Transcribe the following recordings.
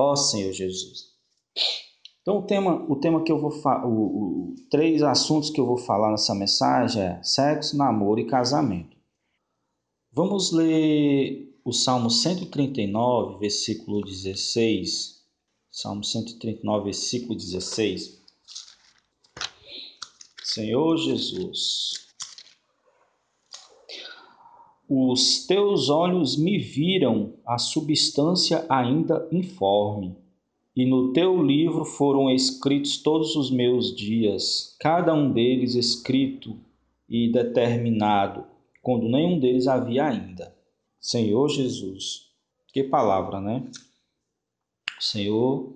Ó Senhor Jesus. Então o tema, o tema que eu vou falar, três assuntos que eu vou falar nessa mensagem é sexo, namoro e casamento. Vamos ler o Salmo 139, versículo 16. Salmo 139, versículo 16. Senhor Jesus, os teus olhos me viram a substância ainda informe, e no teu livro foram escritos todos os meus dias, cada um deles escrito e determinado, quando nenhum deles havia ainda. Senhor Jesus, que palavra, né? O Senhor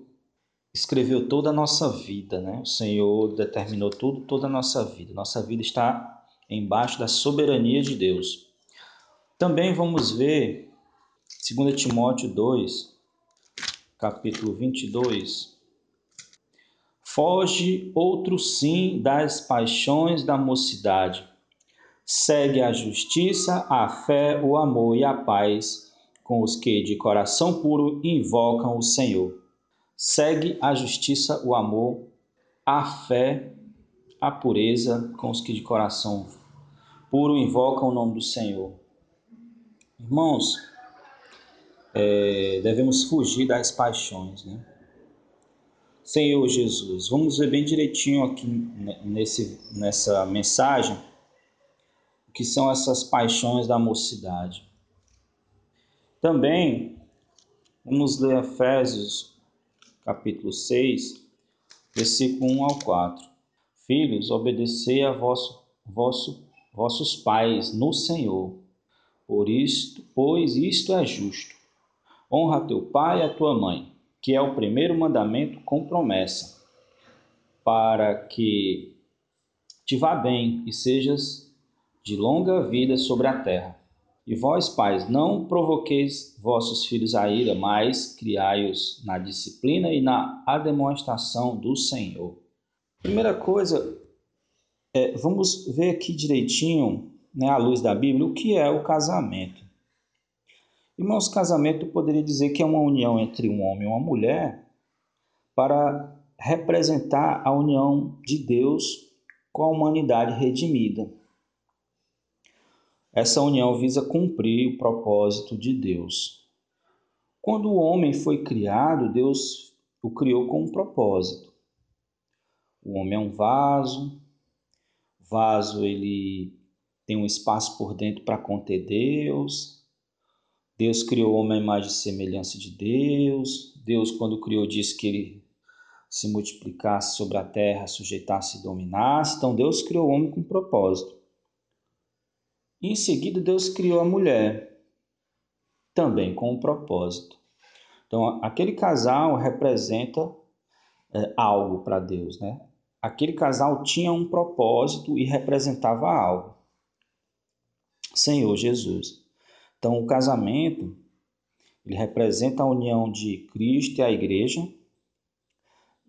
escreveu toda a nossa vida, né? O Senhor determinou tudo, toda a nossa vida. Nossa vida está embaixo da soberania de Deus. Também vamos ver 2 Timóteo 2, capítulo 22. Foge outro sim das paixões da mocidade. Segue a justiça, a fé, o amor e a paz com os que de coração puro invocam o Senhor. Segue a justiça, o amor, a fé, a pureza com os que de coração puro invocam o nome do Senhor. Irmãos, é, devemos fugir das paixões, né? Senhor Jesus, vamos ver bem direitinho aqui nesse, nessa mensagem o que são essas paixões da mocidade. Também vamos ler Efésios capítulo 6, versículo 1 ao 4. Filhos, obedecei a vosso, vosso, vossos pais no Senhor por isto, pois isto é justo. Honra teu pai e a tua mãe, que é o primeiro mandamento com promessa, para que te vá bem e sejas de longa vida sobre a terra. E vós, pais, não provoqueis vossos filhos a ira, mas criai-os na disciplina e na demonstração do Senhor. Primeira coisa, é, vamos ver aqui direitinho né, à luz da Bíblia, o que é o casamento. Irmãos, casamento poderia dizer que é uma união entre um homem e uma mulher para representar a união de Deus com a humanidade redimida. Essa união visa cumprir o propósito de Deus. Quando o homem foi criado, Deus o criou com um propósito. O homem é um vaso, vaso ele tem um espaço por dentro para conter Deus. Deus criou o homem à imagem e semelhança de Deus. Deus, quando criou, disse que ele se multiplicasse sobre a terra, sujeitasse e dominasse. Então, Deus criou o homem com propósito. Em seguida, Deus criou a mulher, também com um propósito. Então, aquele casal representa é, algo para Deus, né? Aquele casal tinha um propósito e representava algo. Senhor Jesus. Então, o casamento ele representa a união de Cristo e a igreja,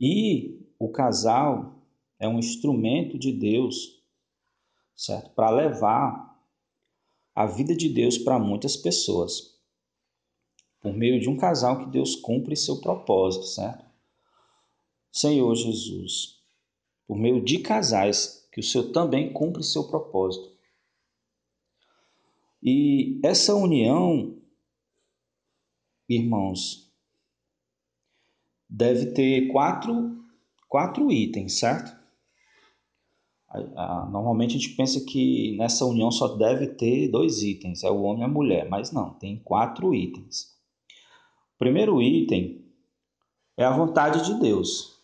e o casal é um instrumento de Deus, certo? Para levar a vida de Deus para muitas pessoas. Por meio de um casal que Deus cumpre seu propósito, certo? Senhor Jesus, por meio de casais que o Senhor também cumpre seu propósito. E essa união, irmãos, deve ter quatro, quatro itens, certo? Normalmente a gente pensa que nessa união só deve ter dois itens, é o homem e a mulher, mas não, tem quatro itens. O primeiro item é a vontade de Deus.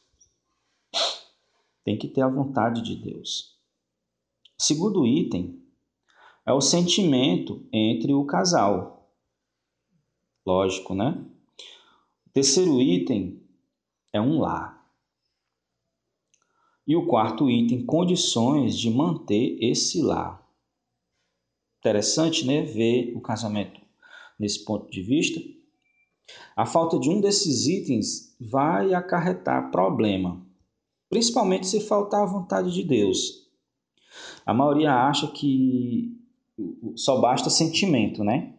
Tem que ter a vontade de Deus. Segundo item é o sentimento entre o casal. Lógico, né? O terceiro item é um lar. E o quarto item, condições de manter esse lar. Interessante, né? Ver o casamento nesse ponto de vista. A falta de um desses itens vai acarretar problema, principalmente se faltar a vontade de Deus. A maioria acha que só basta sentimento, né?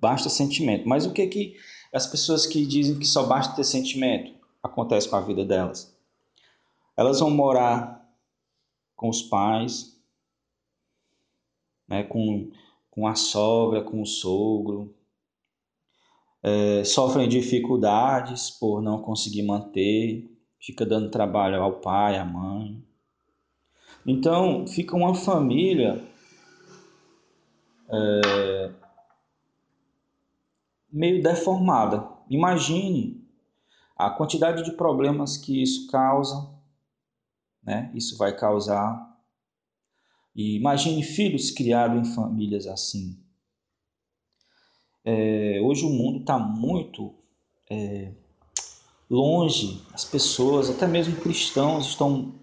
Basta sentimento. Mas o que que As pessoas que dizem que só basta ter sentimento, acontece com a vida delas. Elas vão morar com os pais, né, com, com a sogra, com o sogro, é, sofrem dificuldades por não conseguir manter, fica dando trabalho ao pai, à mãe. Então, fica uma família é, meio deformada. Imagine a quantidade de problemas que isso causa, né? Isso vai causar. E imagine filhos criados em famílias assim. É, hoje o mundo está muito é, longe, as pessoas, até mesmo cristãos, estão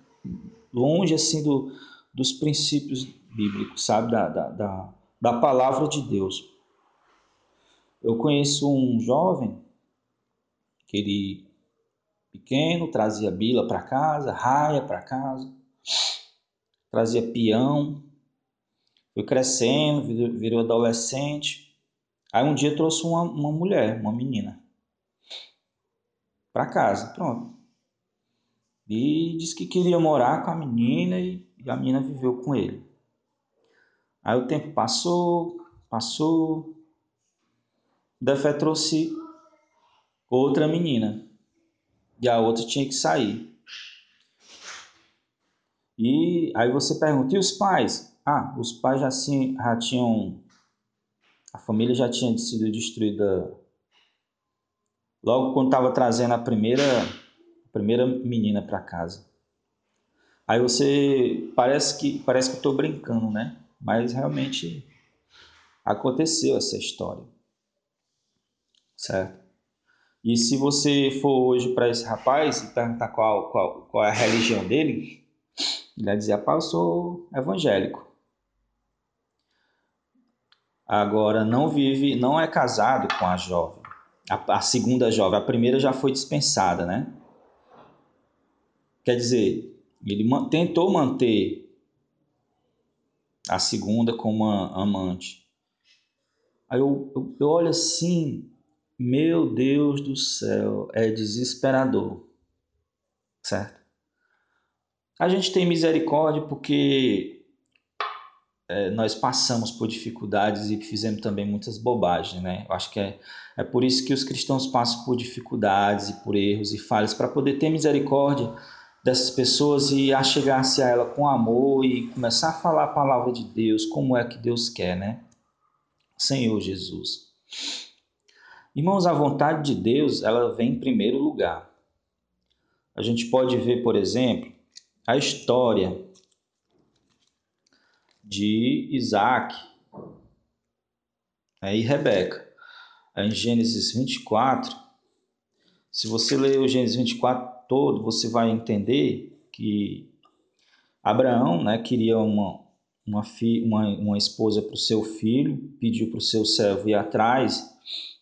longe assim do, dos princípios bíblicos, sabe, da, da, da, da palavra de Deus. Eu conheço um jovem que ele pequeno trazia bila para casa, raia para casa, trazia peão, foi crescendo, virou, virou adolescente. Aí um dia trouxe uma, uma mulher, uma menina, para casa, pronto. E disse que queria morar com a menina e, e a menina viveu com ele. Aí o tempo passou, passou. Defé trouxe outra menina. E a outra tinha que sair. E aí você pergunta, e os pais? Ah, os pais já, assim, já tinham. A família já tinha sido destruída logo quando estava trazendo a primeira primeira menina para casa. Aí você parece que parece que eu estou brincando, né? Mas realmente aconteceu essa história, certo? E se você for hoje para esse rapaz e perguntar qual, qual, qual é a religião dele, ele vai dizer: Rapaz, eu sou evangélico. Agora, não vive, não é casado com a jovem, a, a segunda jovem. A primeira já foi dispensada, né? Quer dizer, ele tentou manter a segunda como amante. Aí eu, eu, eu olho assim, meu Deus do céu, é desesperador, certo? A gente tem misericórdia porque é, nós passamos por dificuldades e fizemos também muitas bobagens, né? Eu acho que é, é por isso que os cristãos passam por dificuldades e por erros e falhas, para poder ter misericórdia dessas pessoas e achegar-se a ela com amor e começar a falar a palavra de Deus, como é que Deus quer, né? Senhor Jesus. Irmãos, a vontade de Deus, ela vem em primeiro lugar. A gente pode ver, por exemplo, a história de Isaac né, e Rebeca. Em Gênesis 24, se você ler o Gênesis 24 todo, você vai entender que Abraão né, queria uma, uma, fi, uma, uma esposa para o seu filho, pediu para o seu servo ir atrás,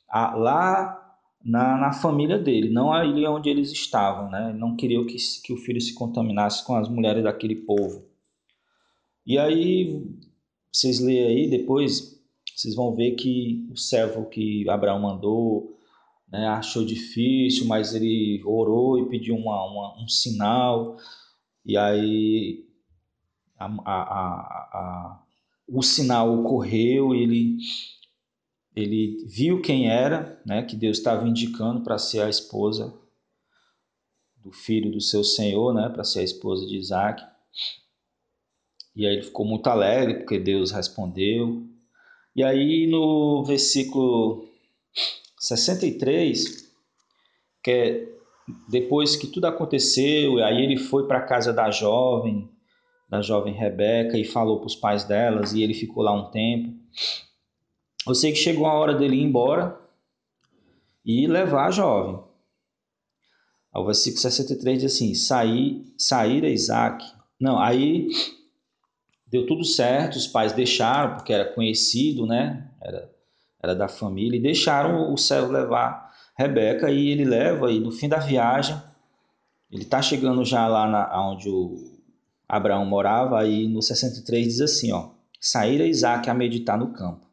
a, lá na, na, família dele, não a ilha onde eles estavam. Né? Não queria que, que o filho se contaminasse com as mulheres daquele povo. E aí, vocês leem aí depois, vocês vão ver que o servo que Abraão mandou né, achou difícil, mas ele orou e pediu uma, uma, um sinal, e aí a, a, o sinal ocorreu, ele, ele viu quem era, né, que Deus estava indicando para ser a esposa do filho do seu senhor, né, para ser a esposa de Isaac. E aí ele ficou muito alegre porque Deus respondeu. E aí no versículo 63, que é depois que tudo aconteceu, aí ele foi para a casa da jovem, da jovem Rebeca, e falou para os pais delas, e ele ficou lá um tempo. Eu sei que chegou a hora dele ir embora e levar a jovem. O versículo 63 diz assim: sair, sair a Isaac. Não, aí deu tudo certo, os pais deixaram, porque era conhecido, né? Era era da família, e deixaram o servo levar Rebeca, e ele leva, e no fim da viagem, ele está chegando já lá na, onde o Abraão morava, aí no 63 diz assim, ó, saíra Isaac a meditar no campo.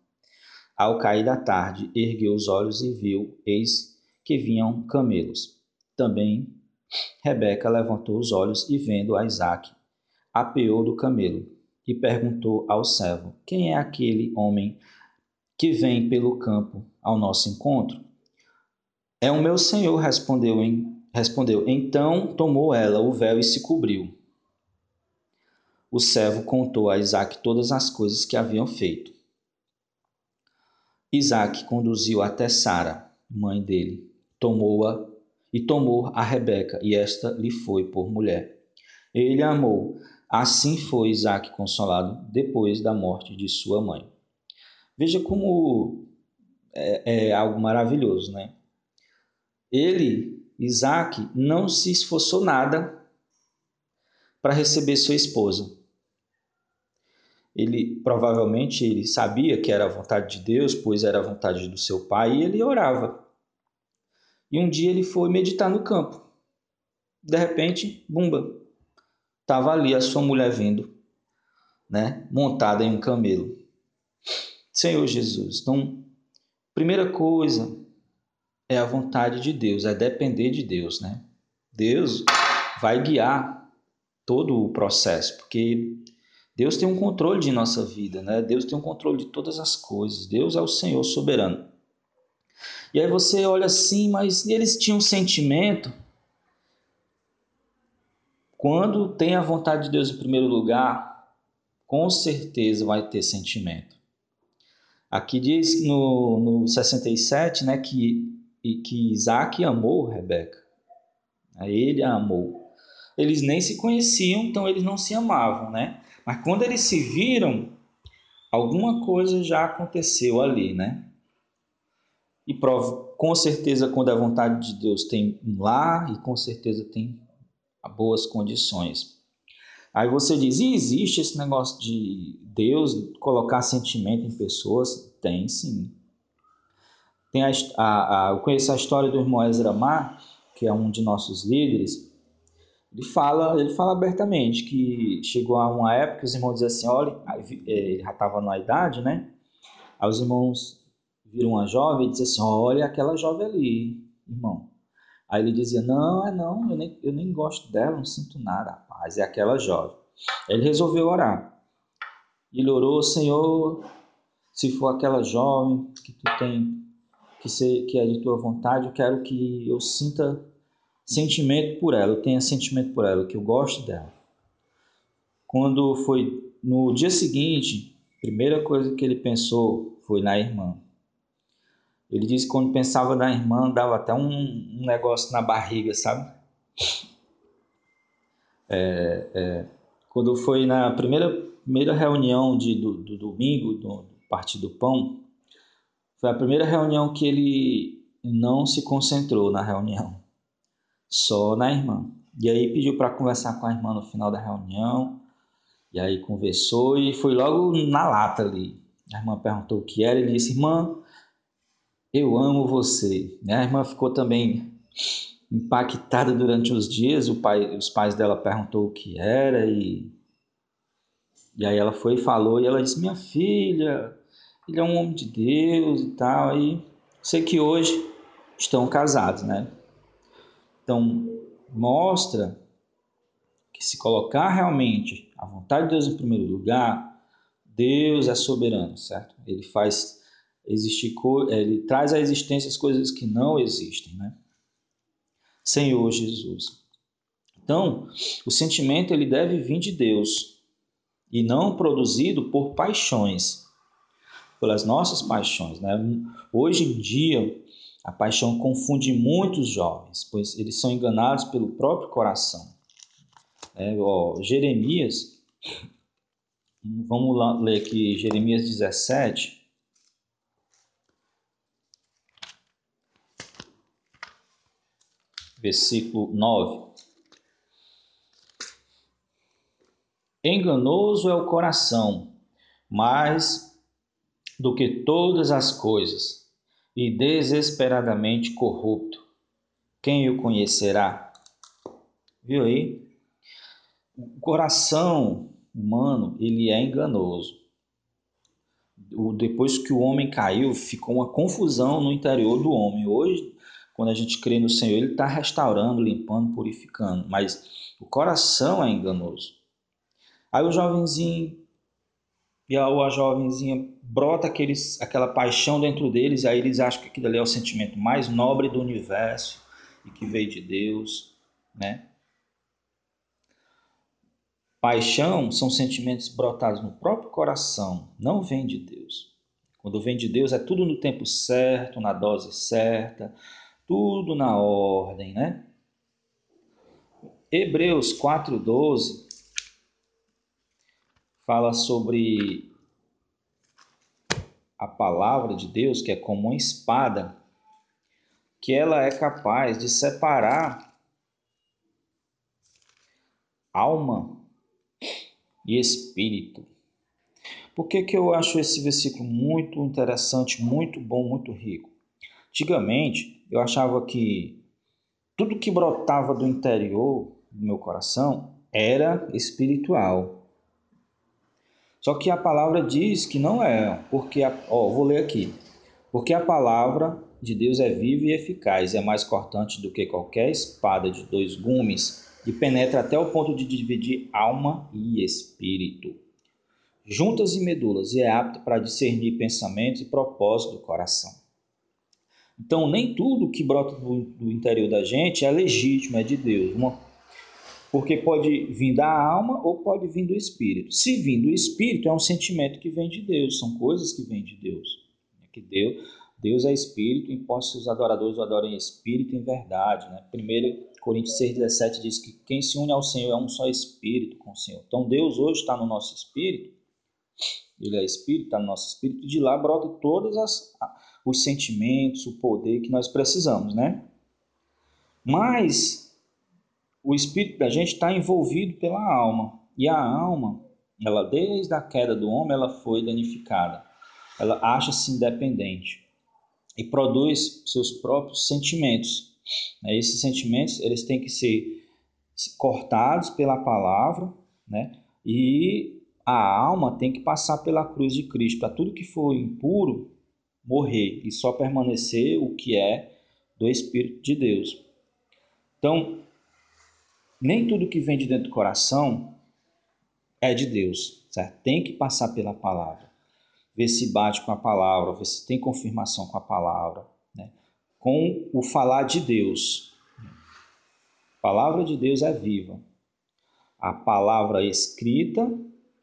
Ao cair da tarde, ergueu os olhos e viu, eis que vinham camelos. Também Rebeca levantou os olhos e, vendo a Isaac, apeou do camelo e perguntou ao servo: Quem é aquele homem que vem pelo campo ao nosso encontro? É o meu senhor, respondeu, respondeu. Então tomou ela o véu e se cobriu. O servo contou a Isaac todas as coisas que haviam feito. Isaac conduziu até Sara, mãe dele, tomou-a e tomou a Rebeca, e esta lhe foi por mulher. Ele a amou. Assim foi Isaac consolado depois da morte de sua mãe. Veja como é, é algo maravilhoso, né? Ele, Isaac, não se esforçou nada para receber sua esposa. Ele provavelmente ele sabia que era a vontade de Deus, pois era a vontade do seu pai, e ele orava. E um dia ele foi meditar no campo. De repente, bumba, estava ali a sua mulher vindo, né, montada em um camelo. Senhor Jesus. Então, primeira coisa é a vontade de Deus, é depender de Deus, né? Deus vai guiar todo o processo, porque Deus tem um controle de nossa vida, né? Deus tem um controle de todas as coisas. Deus é o Senhor soberano. E aí você olha assim, mas eles tinham um sentimento. Quando tem a vontade de Deus em primeiro lugar, com certeza vai ter sentimento. Aqui diz no, no 67 né, que, que Isaac amou Rebeca. Ele a amou. Eles nem se conheciam, então eles não se amavam, né? Mas quando eles se viram, alguma coisa já aconteceu ali, né? E com certeza, quando a vontade de Deus tem um lar e com certeza tem boas condições. Aí você diz, e existe esse negócio de Deus colocar sentimento em pessoas? Tem sim. Tem a, a, a eu conheço a história do irmão Ezra Mar, que é um de nossos líderes, ele fala, ele fala abertamente que chegou a uma época que os irmãos diziam assim, olha, é, ele já estava na idade, né? Aí os irmãos viram uma jovem e diziam assim, olha aquela jovem ali, irmão. Aí ele dizia, não, é não, eu nem, eu nem gosto dela, não sinto nada, rapaz, é aquela jovem. Ele resolveu orar. Ele orou, Senhor, se for aquela jovem que tu tem, que, ser, que é de tua vontade, eu quero que eu sinta sentimento por ela, eu tenha sentimento por ela, que eu gosto dela. Quando foi no dia seguinte, a primeira coisa que ele pensou foi na irmã. Ele disse que quando pensava na irmã, dava até um, um negócio na barriga, sabe? É, é, quando foi na primeira, primeira reunião de, do, do domingo, do, do Partido Pão, foi a primeira reunião que ele não se concentrou na reunião só na irmã. E aí pediu para conversar com a irmã no final da reunião. E aí conversou e foi logo na lata ali. A irmã perguntou o que era e disse: Irmã, eu amo você. A irmã ficou também impactada durante os dias. Pai, os pais dela perguntou o que era e e aí ela foi e falou e ela disse: Minha filha, ele é um homem de Deus e tal. Aí sei que hoje estão casados, né? Então, mostra que se colocar realmente a vontade de Deus em primeiro lugar, Deus é soberano, certo? Ele faz existir, ele traz à existência as coisas que não existem, né? Senhor Jesus. Então, o sentimento ele deve vir de Deus e não produzido por paixões, pelas nossas paixões, né? Hoje em dia, a paixão confunde muitos jovens, pois eles são enganados pelo próprio coração. É, ó, Jeremias, vamos lá ler aqui Jeremias 17. Versículo 9. Enganoso é o coração, mais do que todas as coisas e desesperadamente corrupto. Quem o conhecerá? Viu aí? O coração humano, ele é enganoso. depois que o homem caiu, ficou uma confusão no interior do homem. Hoje, quando a gente crê no Senhor, Ele está restaurando, limpando, purificando. Mas o coração é enganoso. Aí o jovenzinho e a, a jovenzinha brota aqueles, aquela paixão dentro deles, e aí eles acham que aquilo ali é o sentimento mais nobre do universo e que veio de Deus, né? Paixão são sentimentos brotados no próprio coração, não vem de Deus. Quando vem de Deus é tudo no tempo certo, na dose certa, tudo na ordem, né? Hebreus 4:12 fala sobre a palavra de Deus, que é como uma espada, que ela é capaz de separar alma e espírito. Por que, que eu acho esse versículo muito interessante, muito bom, muito rico? Antigamente, eu achava que tudo que brotava do interior do meu coração era espiritual. Só que a palavra diz que não é, porque, a, ó, vou ler aqui. Porque a palavra de Deus é viva e eficaz, é mais cortante do que qualquer espada de dois gumes e penetra até o ponto de dividir alma e espírito, juntas e medulas, e é apta para discernir pensamentos e propósitos do coração. Então, nem tudo que brota do, do interior da gente é legítimo, é de Deus. Uma, porque pode vir da alma ou pode vir do espírito. Se vir do espírito, é um sentimento que vem de Deus, são coisas que vêm de Deus. É que Deus, Deus é espírito, e os adoradores o adorem em espírito em verdade. Né? Primeiro Coríntios 6,17 diz que quem se une ao Senhor é um só espírito com o Senhor. Então Deus hoje está no nosso espírito, Ele é espírito, está no nosso espírito, e de lá brota todos as, os sentimentos, o poder que nós precisamos, né? Mas o espírito da gente está envolvido pela alma, e a alma, ela desde a queda do homem, ela foi danificada. Ela acha-se independente e produz seus próprios sentimentos né? Esses sentimentos eles têm que ser cortados pela palavra, né? E a alma tem que passar pela cruz de Cristo para tudo que for impuro morrer e só permanecer o que é do Espírito de Deus. Então, nem tudo que vem de dentro do coração é de Deus, certo? Tem que passar pela palavra, ver se bate com a palavra, ver se tem confirmação com a palavra, com o falar de Deus. A palavra de Deus é viva. A palavra escrita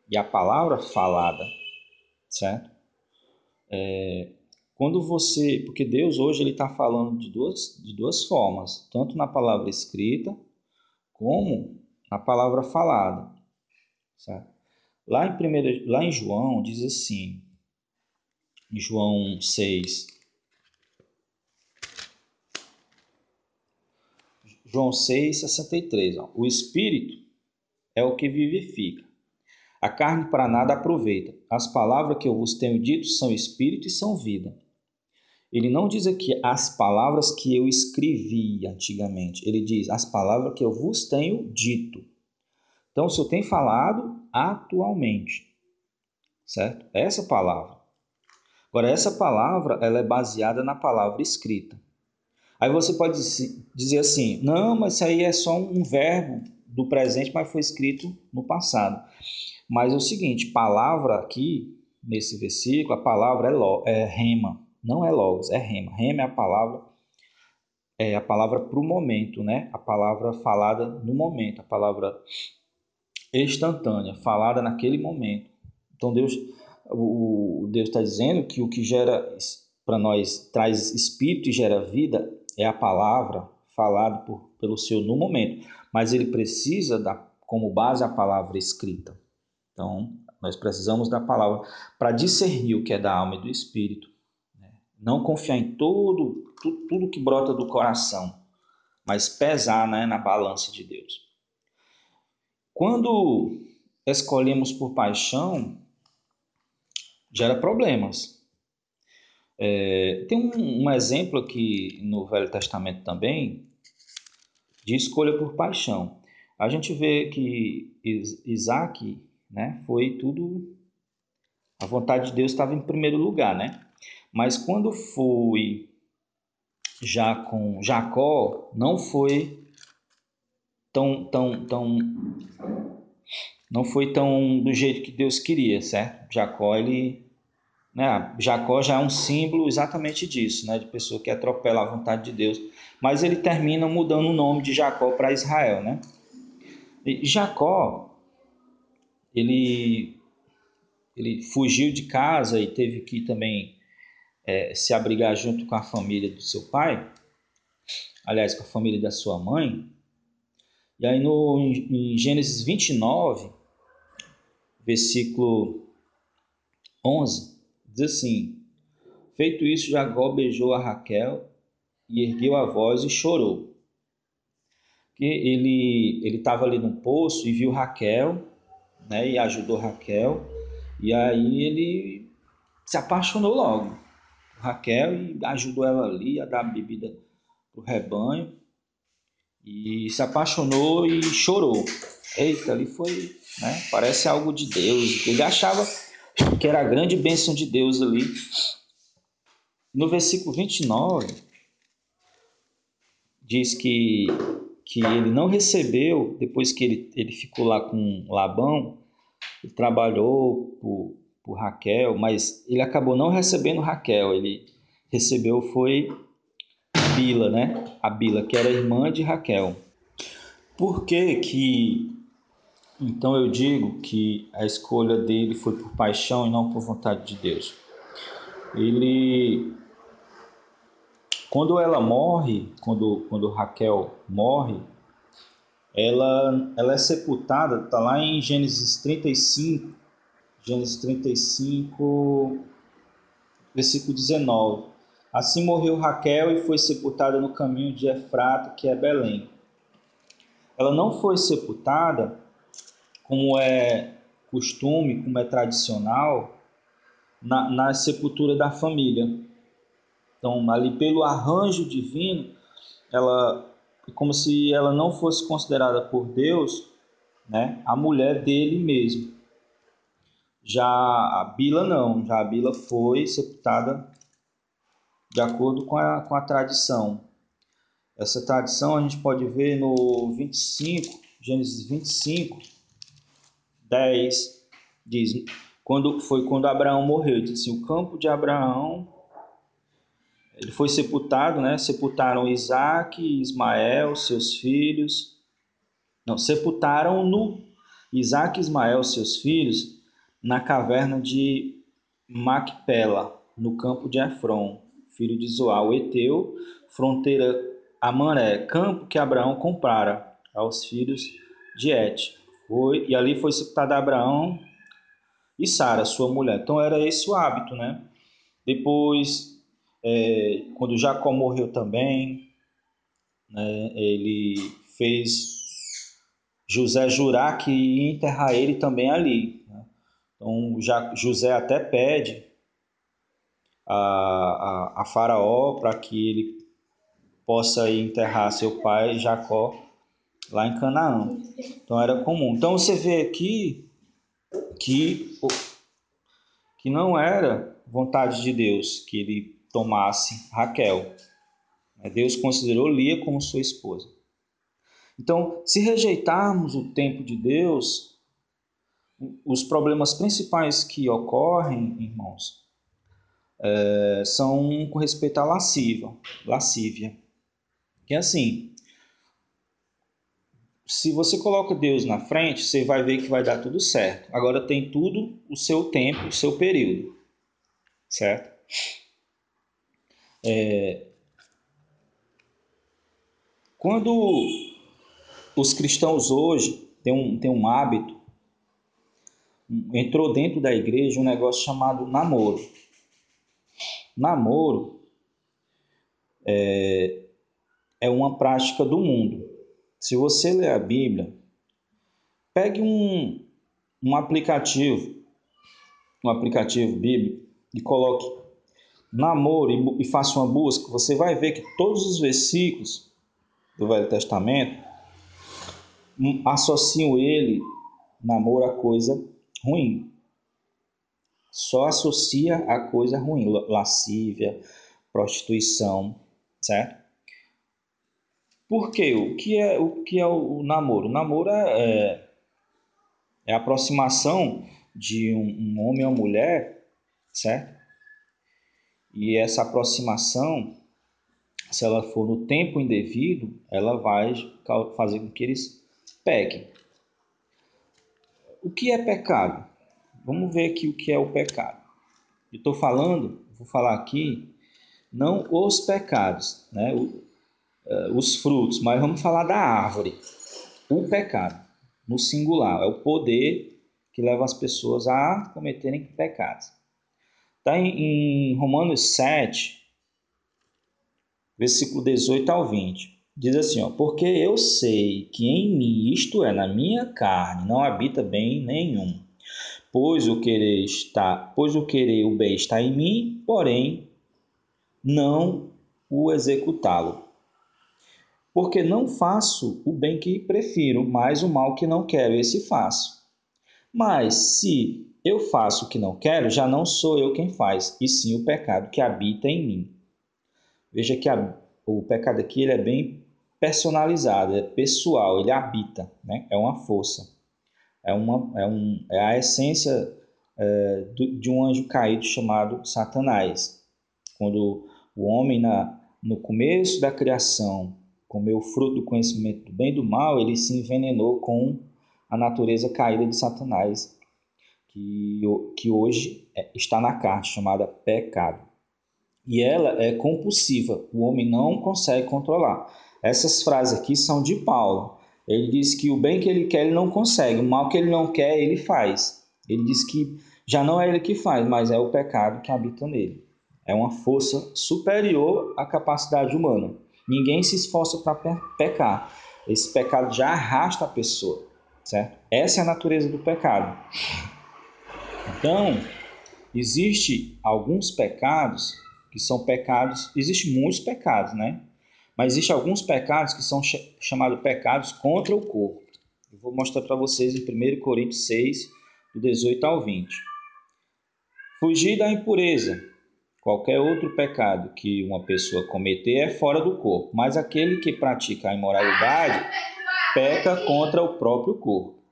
e a palavra falada, certo? É, quando você, porque Deus hoje ele está falando de duas, de duas formas, tanto na palavra escrita como na palavra falada, certo? Lá em, primeiro, lá em João diz assim, em João 6, João 6,63. O espírito é o que vivifica. A carne para nada aproveita. As palavras que eu vos tenho dito são espírito e são vida. Ele não diz aqui as palavras que eu escrevi antigamente. Ele diz as palavras que eu vos tenho dito. Então, se eu tenho falado atualmente, certo? Essa palavra. Agora, essa palavra ela é baseada na palavra escrita. Aí você pode dizer assim: não, mas isso aí é só um verbo do presente, mas foi escrito no passado. Mas é o seguinte: palavra aqui, nesse versículo, a palavra é, lo, é rema, não é logos, é rema. Rema é a palavra é a palavra para o momento, né? A palavra falada no momento, a palavra instantânea, falada naquele momento. Então Deus, o Deus está dizendo que o que gera para nós traz espírito e gera vida é a palavra falada por, pelo Senhor no momento, mas ele precisa dar como base a palavra escrita. Então, nós precisamos da palavra para discernir o que é da alma e do espírito. Não confiar em tudo, tudo que brota do coração, mas pesar né, na balança de Deus. Quando escolhemos por paixão, gera problemas. É, tem um, um, exemplo aqui no Velho Testamento também de escolha por paixão. A gente vê que Isaac né, foi tudo A vontade de Deus estava em primeiro lugar, né? Mas quando foi já com Jacó, não foi tão, tão, tão, não foi tão do jeito que Deus queria, certo? Jacó, ele, né? Jacó já é um símbolo exatamente disso, né? De pessoa que atropela a vontade de Deus. Mas ele termina mudando o nome de Jacó para Israel, né? E Jacó, ele, ele fugiu de casa e teve que também é, se abrigar junto com a família do seu pai, aliás, com a família da sua mãe. E aí no, em Gênesis 29, versículo 11, diz assim: Feito isso, Jacó beijou a Raquel e ergueu a voz e chorou. Que ele ele estava ali no poço e viu Raquel, né, e ajudou Raquel, e aí ele se apaixonou logo. Raquel e ajudou ela ali a dar bebida para o rebanho e se apaixonou e chorou. Eita, ali foi, né? Parece algo de Deus. Ele achava que era a grande bênção de Deus ali. No versículo 29, diz que, que ele não recebeu, depois que ele, ele ficou lá com Labão, ele trabalhou por, por Raquel, mas ele acabou não recebendo Raquel, ele recebeu foi Bila, né? A Bila, que era irmã de Raquel. Por que que então eu digo que a escolha dele foi por paixão e não por vontade de Deus? Ele quando ela morre, quando, quando Raquel morre, ela, ela é sepultada, está lá em Gênesis 35, Gênesis 35, versículo 19. Assim morreu Raquel e foi sepultada no caminho de Efrata, que é Belém. Ela não foi sepultada como é costume, como é tradicional, na, na sepultura da família. Então, ali pelo arranjo divino, ela é como se ela não fosse considerada por Deus, né, a mulher dele mesmo. Já a Bila não, já a Bila foi sepultada de acordo com a, com a tradição. Essa tradição a gente pode ver no 25, Gênesis 25, 10, diz, quando foi quando Abraão morreu, diz assim, o campo de Abraão ele foi sepultado, né? Sepultaram Isaac Ismael, seus filhos. Não, sepultaram no Isaac Ismael, seus filhos, na caverna de Macpela, no campo de Efron, filho de Zoal, Eteu, fronteira a Maré, campo que Abraão comprara aos filhos de Et. Foi, e ali foi sepultado Abraão e Sara, sua mulher. Então era esse o hábito, né? Depois é, quando Jacó morreu também, né, ele fez José jurar que ia enterrar ele também ali. Então já, José até pede a, a, a Faraó para que ele possa ir enterrar seu pai Jacó lá em Canaã. Então era comum. Então você vê aqui que, que não era vontade de Deus que ele tomasse Raquel. Deus considerou Lia como sua esposa. Então, se rejeitarmos o tempo de Deus, os problemas principais que ocorrem, irmãos, é, são com respeito à lascívia. lascívia. Que é assim, se você coloca Deus na frente, você vai ver que vai dar tudo certo. Agora tem tudo o seu tempo, o seu período, certo? É, quando os cristãos hoje têm um, têm um hábito, entrou dentro da igreja um negócio chamado namoro. Namoro é, é uma prática do mundo. Se você ler a Bíblia, pegue um, um aplicativo, um aplicativo bíblico e coloque namoro e, faça uma busca, você vai ver que todos os versículos do Velho Testamento hum, associam ele, namoro, a coisa ruim. só associa a coisa ruim, lascívia, prostituição, certo? Por quê? O que é o, que é o, namoro? O namoro é, é, é a aproximação de um, um homem ou mulher, certo? E essa aproximação, se ela for no tempo indevido, ela vai fazer com que eles pequem. O que é pecado? Vamos ver aqui o que é o pecado. Eu estou falando, vou falar aqui, não os pecados, né? O, uh, os frutos, mas vamos falar da árvore. O pecado, no singular, é o poder que leva as pessoas a cometerem pecados. Está em, em Romanos 7, versículo 18 ao 20. Diz assim, ó, porque eu sei que em mim, isto é, na minha carne, não habita bem nenhum. Pois o querer está, pois o querer o bem está em mim, porém não o executá-lo. Porque não faço o bem que prefiro, mas o mal que não quero, esse faço. Mas se eu faço o que não quero, já não sou eu quem faz, e sim o pecado que habita em mim. Veja que a, o pecado aqui ele é bem personalizado, é pessoal, ele habita, né? é uma força. É, uma, é, um, é a essência é, de um anjo caído chamado Satanás. Quando o homem, na, no começo da criação, comeu o fruto do conhecimento do bem e do mal, ele se envenenou com a natureza caída de Satanás, que, que hoje é, está na carne, chamada pecado. E ela é compulsiva, o homem não consegue controlar. Essas frases aqui são de Paulo. Ele diz que o bem que ele quer ele não consegue, o mal que ele não quer ele faz. Ele diz que já não é ele que faz, mas é o pecado que habita nele. É uma força superior à capacidade humana. Ninguém se esforça para pecar. Esse pecado já arrasta a pessoa, certo? Essa é a natureza do pecado. Então, existe alguns pecados que são pecados, existem muitos pecados, né? Mas existem alguns pecados que são chamados pecados contra o corpo. Eu vou mostrar para vocês em 1 Coríntios 6, do 18 ao 20. Fugir da impureza. Qualquer outro pecado que uma pessoa cometer é fora do corpo, mas aquele que pratica a imoralidade peca contra o próprio corpo.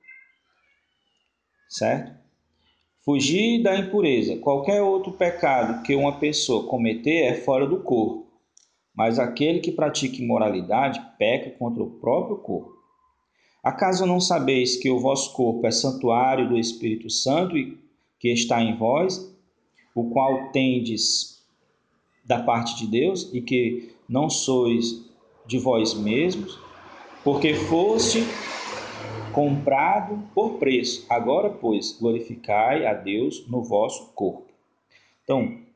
Certo? Fugir da impureza. Qualquer outro pecado que uma pessoa cometer é fora do corpo, mas aquele que pratica imoralidade peca contra o próprio corpo. Acaso não sabeis que o vosso corpo é santuário do Espírito Santo que está em vós, o qual tendes da parte de Deus e que não sois de vós mesmos, porque foste comprado por preço. Agora, pois, glorificai a Deus no vosso corpo. Então,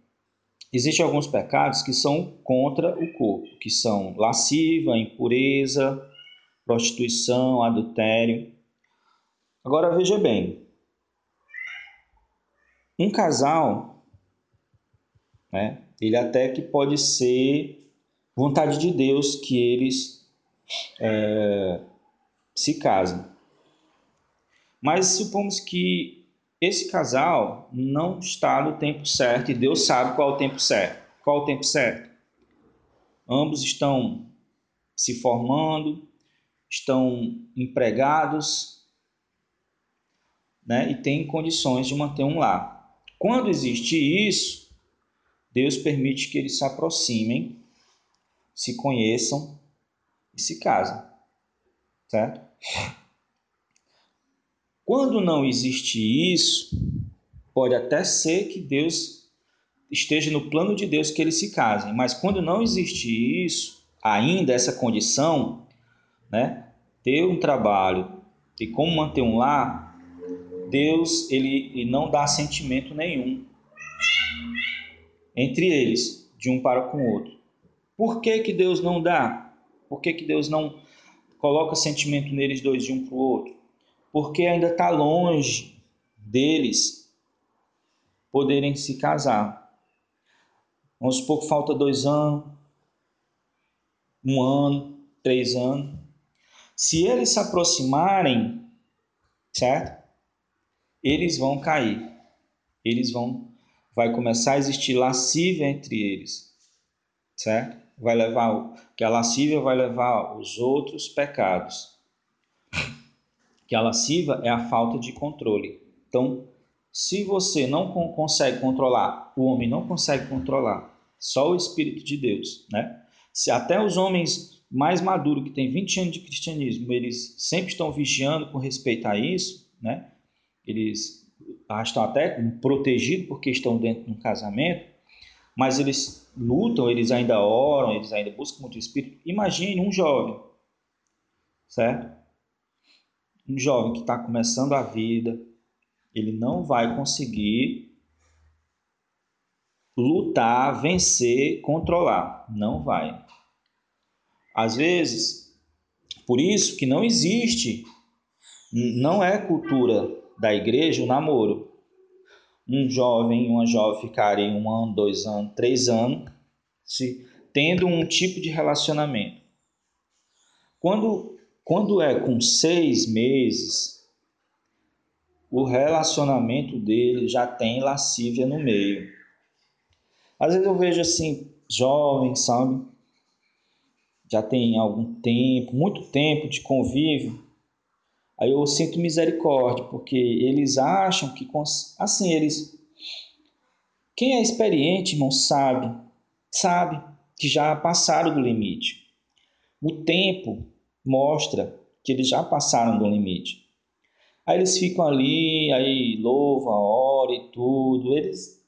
existem alguns pecados que são contra o corpo, que são lasciva, impureza, prostituição, adultério. Agora veja bem, um casal, né, ele até que pode ser vontade de Deus que eles é, se casem. Mas supomos que esse casal não está no tempo certo e Deus sabe qual é o tempo certo. Qual é o tempo certo? Ambos estão se formando, estão empregados, né, e têm condições de manter um lar. Quando existe isso, Deus permite que eles se aproximem, se conheçam e se casem, certo? Quando não existe isso, pode até ser que Deus esteja no plano de Deus que eles se casem, mas quando não existe isso, ainda essa condição, né, ter um trabalho e como manter um lar, Deus ele, ele não dá sentimento nenhum entre eles, de um para com o outro. Por que, que Deus não dá? Por que, que Deus não coloca sentimento neles dois de um para o outro? Porque ainda está longe deles poderem se casar. Vamos supor que falta dois anos, um ano, três anos. Se eles se aproximarem, certo? Eles vão cair. eles vão vai começar a existir lascívia entre eles, certo? Vai levar que a lascívia vai levar os outros pecados. Que a lascívia é a falta de controle. Então, se você não consegue controlar, o homem não consegue controlar, só o Espírito de Deus, né? Se até os homens mais maduros, que têm 20 anos de cristianismo, eles sempre estão vigiando com respeito a isso, né? Eles estão até protegidos porque estão dentro de um casamento, mas eles lutam, eles ainda oram, eles ainda buscam muito o Espírito. Imagine um jovem, certo? Um jovem que está começando a vida, ele não vai conseguir lutar, vencer, controlar. Não vai. Às vezes, por isso que não existe, não é cultura da igreja o namoro. Um jovem e uma jovem ficarem um ano, dois anos, três anos, se tendo um tipo de relacionamento. Quando, quando é com seis meses, o relacionamento dele já tem lascívia no meio. Às vezes eu vejo assim, jovens, sabe? Já tem algum tempo, muito tempo de convívio. Aí eu sinto misericórdia, porque eles acham que, assim, eles. Quem é experiente, irmão, sabe, sabe que já passaram do limite. O tempo mostra que eles já passaram do limite. Aí eles ficam ali, aí louvam, ora e tudo. Eles,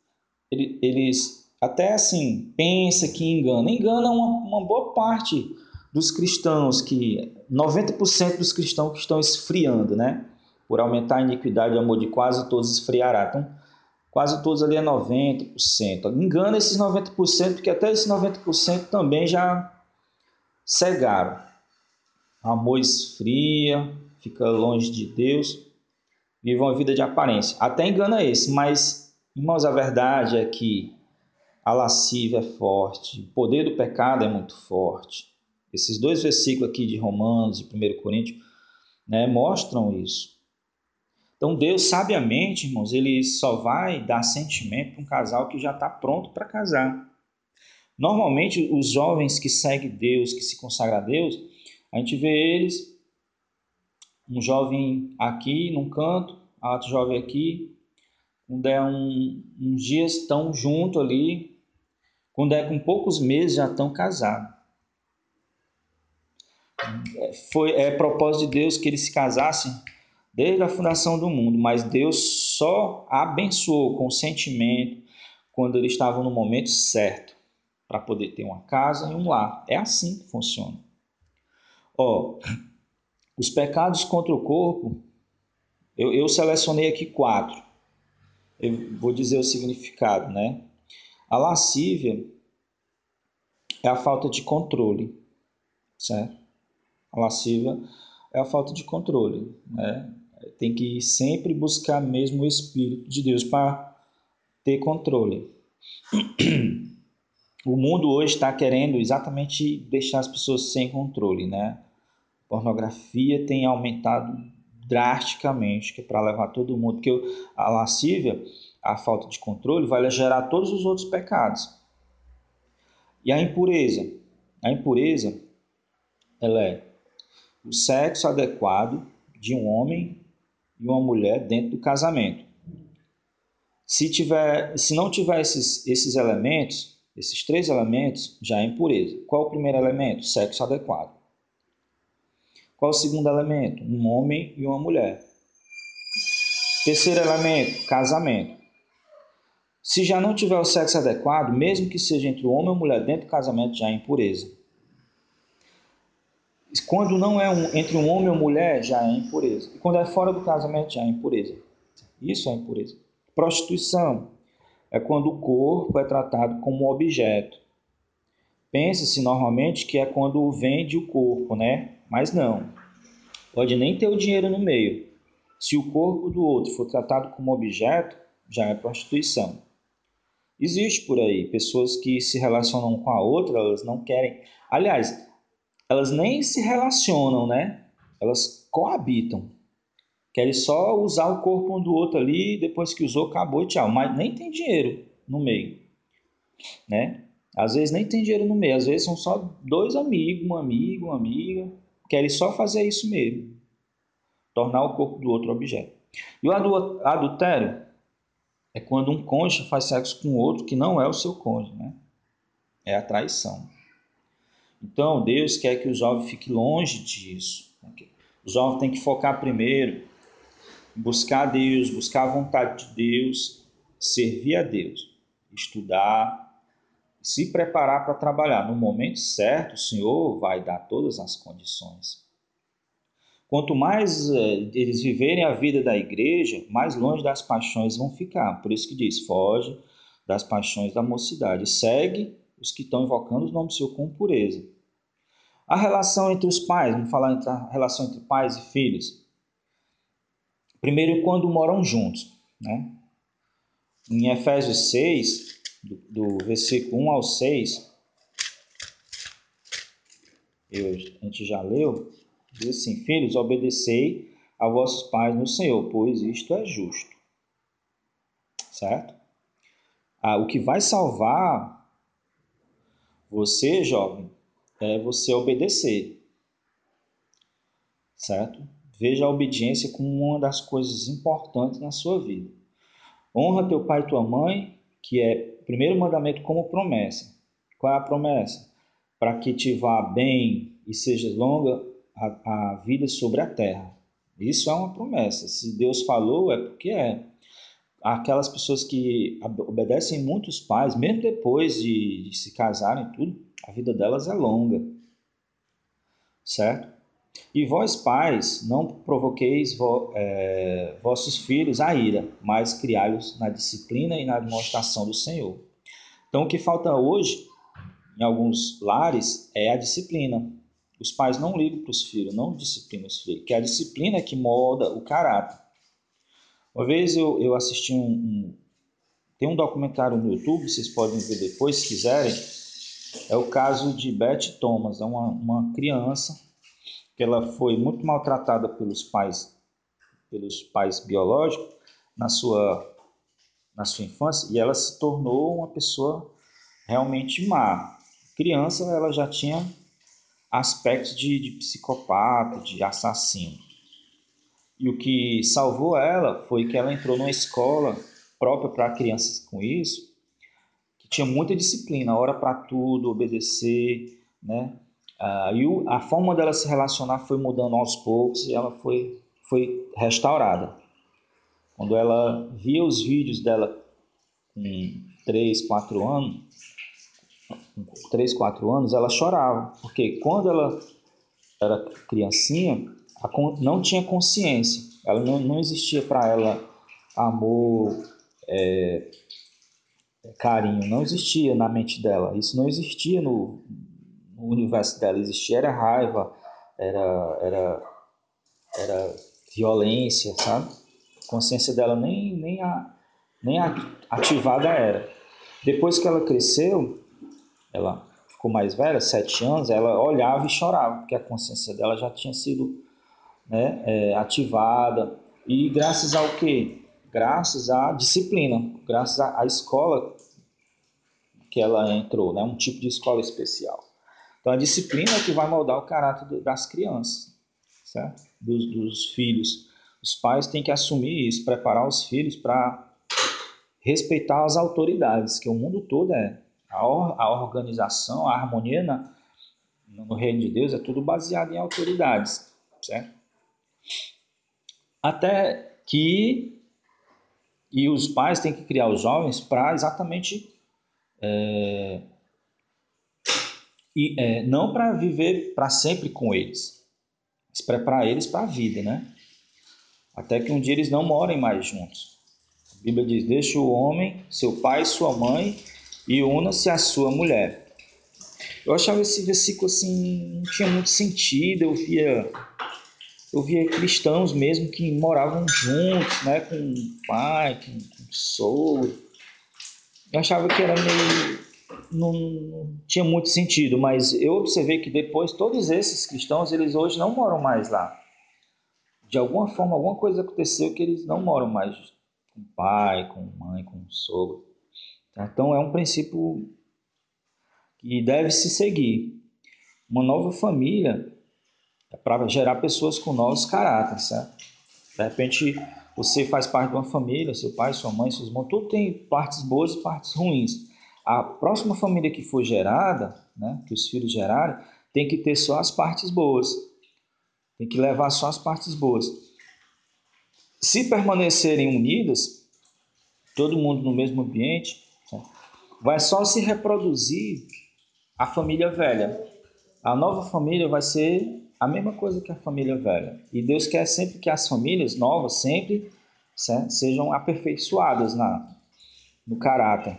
eles, eles até assim, pensa que engana. Engana uma, uma boa parte dos cristãos, que 90% dos cristãos que estão esfriando, né? Por aumentar a iniquidade, o amor de quase todos esfriará. Então, quase todos ali é 90%. Engana esses 90%, porque até esses 90% também já cegaram. Amor esfria, fica longe de Deus, vive uma vida de aparência. Até engana esse, mas, irmãos, a verdade é que a lascívia é forte, o poder do pecado é muito forte. Esses dois versículos aqui de Romanos e 1 Coríntios né, mostram isso. Então Deus, sabiamente, irmãos, ele só vai dar sentimento para um casal que já está pronto para casar. Normalmente, os jovens que seguem Deus, que se consagram a Deus, a gente vê eles um jovem aqui num canto, outro jovem aqui, quando é um, uns dias estão junto ali, quando é com poucos meses já estão casados. É, foi é propósito de Deus que eles se casassem desde a fundação do mundo, mas Deus só abençoou com o sentimento quando eles estavam no momento certo para poder ter uma casa e um lar. É assim que funciona. Ó, os pecados contra o corpo, eu, eu selecionei aqui quatro. Eu vou dizer o significado, né? A lascívia é a falta de controle, certo? A lascívia é a falta de controle, né? Tem que sempre buscar mesmo o Espírito de Deus para ter controle. O mundo hoje está querendo exatamente deixar as pessoas sem controle, né? pornografia tem aumentado drasticamente, que é para levar todo mundo, porque a lascívia, a falta de controle, vai gerar todos os outros pecados. E a impureza? A impureza, ela é o sexo adequado de um homem e uma mulher dentro do casamento. Se, tiver, se não tiver esses, esses elementos, esses três elementos, já é impureza. Qual o primeiro elemento? Sexo adequado. Qual o segundo elemento? Um homem e uma mulher. Terceiro elemento, casamento. Se já não tiver o sexo adequado, mesmo que seja entre o homem e a mulher dentro do casamento, já é impureza. Quando não é um, entre um homem e uma mulher, já é impureza. E quando é fora do casamento, já é impureza. Isso é impureza. Prostituição é quando o corpo é tratado como objeto. Pensa-se normalmente que é quando vende o corpo, né? Mas não. Pode nem ter o dinheiro no meio. Se o corpo do outro for tratado como objeto, já é prostituição. Existe por aí pessoas que se relacionam com a outra, elas não querem. Aliás, elas nem se relacionam, né? Elas coabitam. Querem só usar o corpo um do outro ali, depois que usou, acabou e tchau. Mas nem tem dinheiro no meio, né? Às vezes nem tem dinheiro no meio, às vezes são só dois amigos, um amigo, uma amiga, querem só fazer isso mesmo. Tornar o corpo do outro objeto. E o adultério é quando um cônjuge faz sexo com outro que não é o seu cônjuge, né? É a traição. Então, Deus quer que o jovem fique longe disso. O jovem tem que focar primeiro buscar Deus, buscar a vontade de Deus, servir a Deus, estudar, se preparar para trabalhar. No momento certo, o Senhor vai dar todas as condições. Quanto mais eh, eles viverem a vida da igreja, mais longe das paixões vão ficar. Por isso que diz: foge das paixões da mocidade, segue os que estão invocando os nomes do Senhor com pureza. A relação entre os pais, vamos falar a relação entre pais e filhos. Primeiro, quando moram juntos. Né? Em Efésios 6, do, do versículo 1 ao 6, eu, a gente já leu, diz assim: Filhos, obedecei a vossos pais no Senhor, pois isto é justo. Certo? Ah, o que vai salvar você, jovem, é você obedecer. Certo? Veja a obediência como uma das coisas importantes na sua vida. Honra teu pai e tua mãe, que é o primeiro mandamento como promessa. Qual é a promessa? Para que te vá bem e seja longa a, a vida sobre a terra. Isso é uma promessa. Se Deus falou, é porque é. Aquelas pessoas que obedecem muitos pais, mesmo depois de, de se casarem tudo, a vida delas é longa. Certo? E vós, pais, não provoqueis vo, é, vossos filhos a ira, mas criai-os na disciplina e na demonstração do Senhor. Então, o que falta hoje, em alguns lares, é a disciplina. Os pais não ligam para os filhos, não disciplinam os filhos, que é a disciplina que molda o caráter. Uma vez eu, eu assisti um, um, Tem um documentário no YouTube, vocês podem ver depois, se quiserem. É o caso de Beth Thomas, é uma, uma criança que ela foi muito maltratada pelos pais, pelos pais biológicos na sua na sua infância e ela se tornou uma pessoa realmente má. Criança, ela já tinha aspectos de, de psicopata, de assassino. E o que salvou ela foi que ela entrou numa escola própria para crianças com isso, que tinha muita disciplina, hora para tudo, obedecer, né? Ah, e o, a forma dela se relacionar foi mudando aos poucos e ela foi, foi restaurada. Quando ela via os vídeos dela com 3, 4 anos, com 3, 4 anos, ela chorava, porque quando ela era criancinha, não tinha consciência, ela não, não existia para ela amor, é, carinho, não existia na mente dela, isso não existia no, universo dela existia era raiva, era, era, era violência, sabe? A consciência dela nem, nem, a, nem ativada era. Depois que ela cresceu, ela ficou mais velha, sete anos, ela olhava e chorava, porque a consciência dela já tinha sido né, é, ativada. E graças ao quê? Graças à disciplina, graças à escola que ela entrou, né, um tipo de escola especial. Então, a disciplina é que vai moldar o caráter das crianças, certo? Dos, dos filhos. Os pais têm que assumir isso, preparar os filhos para respeitar as autoridades, que o mundo todo é. A, or, a organização, a harmonia na, no reino de Deus é tudo baseado em autoridades, certo? Até que e os pais têm que criar os jovens para exatamente é, e é, não para viver para sempre com eles, mas preparar eles para a vida, né? Até que um dia eles não morem mais juntos. A Bíblia diz: Deixa o homem, seu pai e sua mãe, e una-se à sua mulher. Eu achava esse versículo assim, não tinha muito sentido. Eu via, eu via cristãos mesmo que moravam juntos, né, com pai, com, com sogro. Eu achava que era meio não, tinha muito sentido, mas eu observei que depois todos esses cristãos, eles hoje não moram mais lá. de alguma forma, alguma coisa aconteceu que eles não moram mais com pai, com mãe, com sogro. Tá? Então é um princípio que deve se seguir. Uma nova família é para gerar pessoas com novos caráteres, certo? De repente você faz parte de uma família, seu pai, sua mãe, seus irmãos, tudo tem partes boas e partes ruins. A próxima família que for gerada, né, que os filhos gerarem, tem que ter só as partes boas. Tem que levar só as partes boas. Se permanecerem unidas, todo mundo no mesmo ambiente, vai só se reproduzir a família velha. A nova família vai ser a mesma coisa que a família velha. E Deus quer sempre que as famílias novas sempre certo? sejam aperfeiçoadas na, no caráter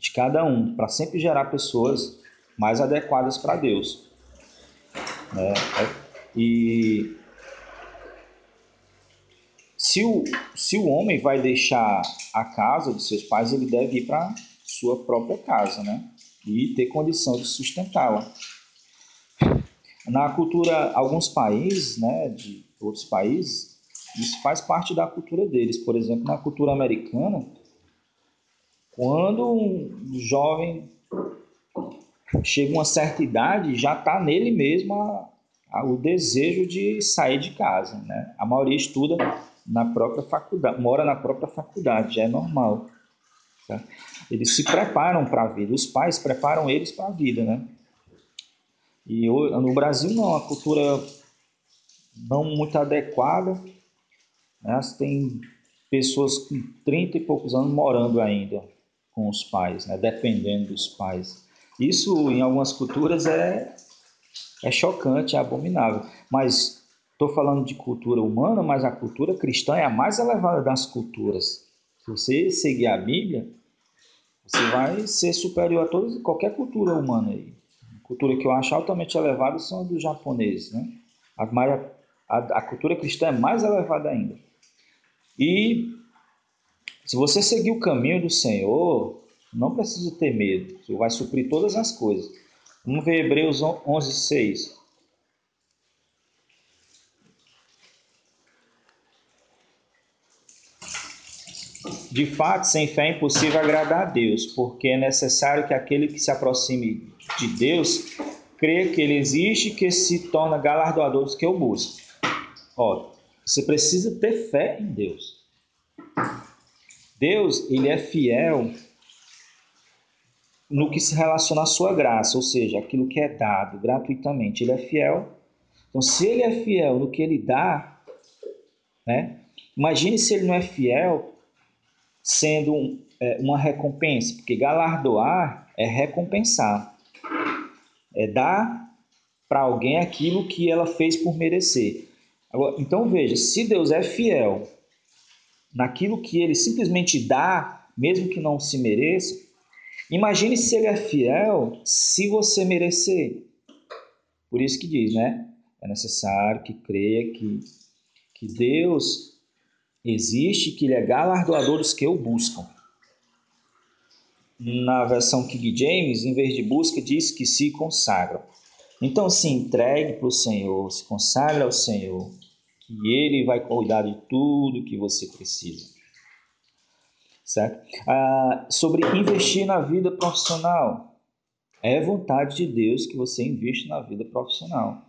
de cada um, para sempre gerar pessoas mais adequadas para Deus. Né? E se o, se o homem vai deixar a casa de seus pais, ele deve ir para sua própria casa, né? E ter condição de sustentá-la. Na cultura, alguns países, né, de outros países, isso faz parte da cultura deles. Por exemplo, na cultura americana, quando um jovem chega uma certa idade, já está nele mesmo a, a, o desejo de sair de casa. Né? A maioria estuda na própria faculdade, mora na própria faculdade, já é normal. Tá? Eles se preparam para a vida, os pais preparam eles para a vida, né? E no Brasil não, a cultura não muito adequada, né? tem pessoas com 30 e poucos anos morando ainda com os pais, né? dependendo dos pais. Isso em algumas culturas é, é chocante, é abominável. Mas estou falando de cultura humana, mas a cultura cristã é a mais elevada das culturas. Se você seguir a Bíblia, você vai ser superior a todas, qualquer cultura humana aí. A cultura que eu acho altamente elevada são a dos japoneses, né? A, a, a cultura cristã é mais elevada ainda. E se você seguir o caminho do Senhor, não precisa ter medo. Você vai suprir todas as coisas. Vamos ver Hebreus 11, 6. De fato, sem fé é impossível agradar a Deus, porque é necessário que aquele que se aproxime de Deus creia que Ele existe e que se torna galardoador dos que o buscam. Ó, você precisa ter fé em Deus. Deus, ele é fiel no que se relaciona à sua graça, ou seja, aquilo que é dado gratuitamente. Ele é fiel. Então, se ele é fiel no que ele dá, né? Imagine se ele não é fiel sendo um, é, uma recompensa, porque galardoar é recompensar, é dar para alguém aquilo que ela fez por merecer. Agora, então veja, se Deus é fiel naquilo que ele simplesmente dá, mesmo que não se mereça, imagine se ele é fiel se você merecer. Por isso que diz, né? É necessário que creia que, que Deus existe, que ele é galardoador dos que o buscam. Na versão King James, em vez de busca, diz que se consagram. Então se entregue para o Senhor, se consagre ao Senhor, que Ele vai cuidar de tudo que você precisa. Certo? Ah, sobre investir na vida profissional. É vontade de Deus que você investe na vida profissional.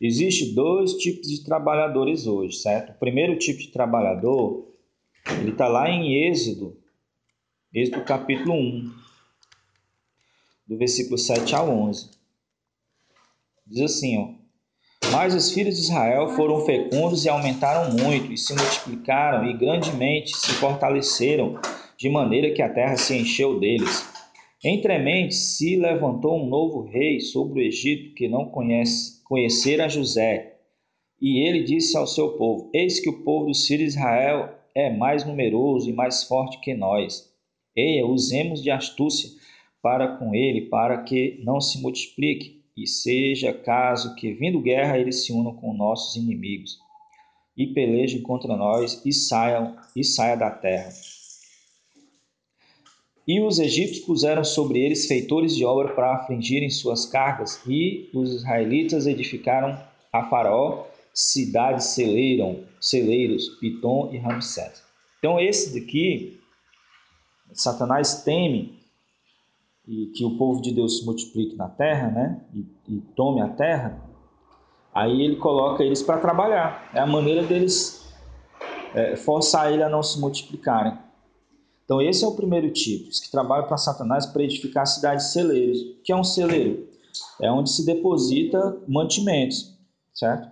Existem dois tipos de trabalhadores hoje, certo? O primeiro tipo de trabalhador, ele está lá em Êxodo, Êxodo capítulo 1, do versículo 7 ao 11. Diz assim, ó. Mas os filhos de Israel foram fecundos e aumentaram muito, e se multiplicaram, e grandemente se fortaleceram, de maneira que a terra se encheu deles. Entremente se levantou um novo rei sobre o Egito que não conhece, conhecera José. E ele disse ao seu povo: Eis que o povo dos filhos de Israel é mais numeroso e mais forte que nós. Eia, usemos de astúcia para com ele, para que não se multiplique e seja caso que, vindo guerra, eles se unam com nossos inimigos e pelejem contra nós e saiam e saia da terra. E os egípcios puseram sobre eles feitores de obra para afligirem suas cargas, e os israelitas edificaram a Faraó cidades celeiram, celeiros, Pitom e Ramsés. Então esse daqui, Satanás teme e que o povo de Deus se multiplique na terra, né? E, e tome a terra. Aí ele coloca eles para trabalhar. É a maneira deles é, forçar ele a não se multiplicarem. Então esse é o primeiro tipo, os que trabalham para Satanás para edificar cidades celeiros. O que é um celeiro? É onde se deposita mantimentos, certo?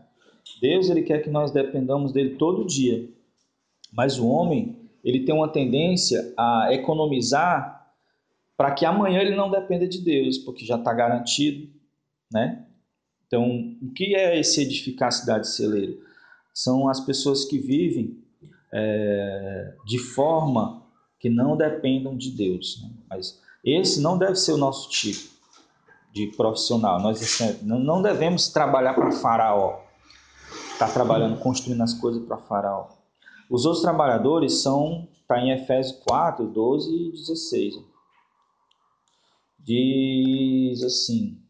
Deus ele quer que nós dependamos dele todo dia. Mas o homem, ele tem uma tendência a economizar para que amanhã ele não dependa de Deus, porque já está garantido, né? Então, o que é esse edificar cidade celeiro? São as pessoas que vivem é, de forma que não dependam de Deus. Né? Mas esse não deve ser o nosso tipo de profissional. Nós não devemos trabalhar para Faraó, estar tá trabalhando, construindo as coisas para Faraó. Os outros trabalhadores são, está em Efésios 4, 12 e 16 diz assim: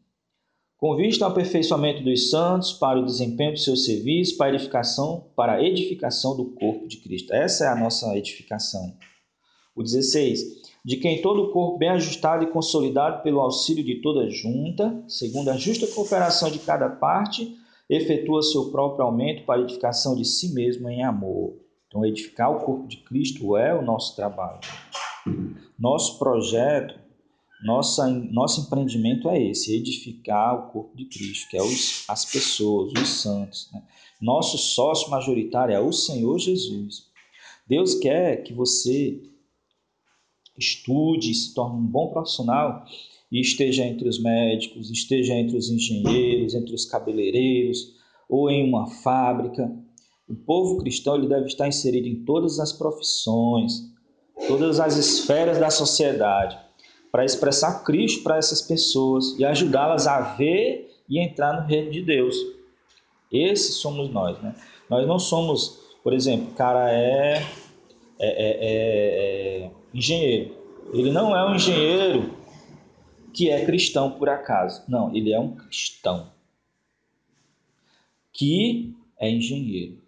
com vista ao aperfeiçoamento dos santos, para o desempenho do seu serviço, para edificação, para a edificação do corpo de Cristo. Essa é a nossa edificação. O 16. De quem todo o corpo bem ajustado e consolidado pelo auxílio de toda junta, segundo a justa cooperação de cada parte, efetua seu próprio aumento para edificação de si mesmo em amor. Então, edificar o corpo de Cristo é o nosso trabalho. Nosso projeto nossa, nosso empreendimento é esse, edificar o corpo de Cristo, que é os, as pessoas, os santos. Né? Nosso sócio majoritário é o Senhor Jesus. Deus quer que você estude, se torne um bom profissional e esteja entre os médicos, esteja entre os engenheiros, entre os cabeleireiros ou em uma fábrica. O povo cristão ele deve estar inserido em todas as profissões, todas as esferas da sociedade para expressar Cristo para essas pessoas e ajudá-las a ver e entrar no reino de Deus. Esses somos nós, né? Nós não somos, por exemplo, cara é, é, é, é, engenheiro. Ele não é um engenheiro que é cristão por acaso. Não, ele é um cristão que é engenheiro.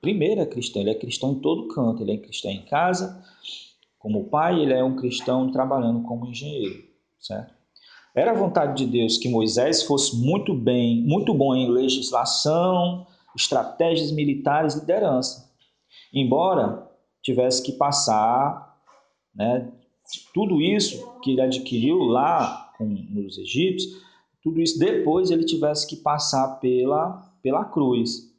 Primeiro é cristão, ele é cristão em todo canto, ele é cristão em casa, como pai, ele é um cristão trabalhando como engenheiro, certo? Era a vontade de Deus que Moisés fosse muito bem, muito bom em legislação, estratégias militares, liderança. Embora tivesse que passar, né, tudo isso que ele adquiriu lá com os egípcios, tudo isso depois ele tivesse que passar pela pela cruz.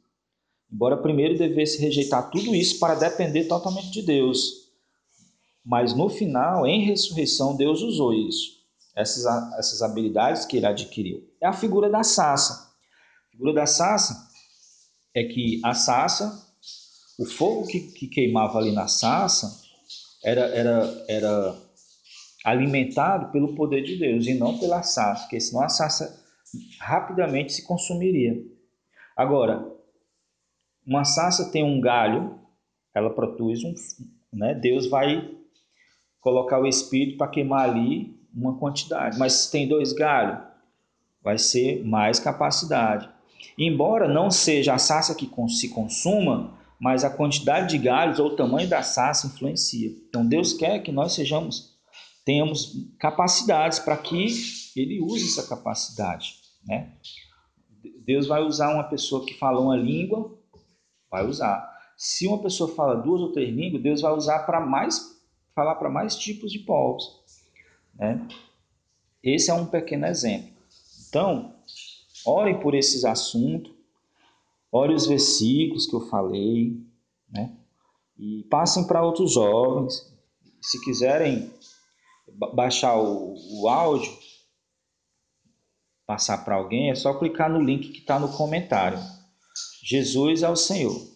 Embora primeiro devesse rejeitar tudo isso para depender totalmente de Deus. Mas no final, em ressurreição, Deus usou isso, essas, essas habilidades que ele adquiriu. É a figura da sassa. A figura da sassa é que a sassa, o fogo que, que queimava ali na sassa, era, era, era alimentado pelo poder de Deus e não pela sassa, porque senão a sassa rapidamente se consumiria. Agora, uma sassa tem um galho, ela produz um, né? Deus vai colocar o espírito para queimar ali uma quantidade. Mas se tem dois galhos, vai ser mais capacidade. Embora não seja a sassa que se consuma, mas a quantidade de galhos ou o tamanho da sassa influencia. Então Deus quer que nós sejamos tenhamos capacidades para que ele use essa capacidade, né? Deus vai usar uma pessoa que fala uma língua, vai usar. Se uma pessoa fala duas ou três línguas, Deus vai usar para mais falar para mais tipos de povos. Né? Esse é um pequeno exemplo. Então, orem por esses assuntos, orem os versículos que eu falei, né? e passem para outros jovens. Se quiserem baixar o, o áudio, passar para alguém, é só clicar no link que está no comentário. Jesus é o Senhor.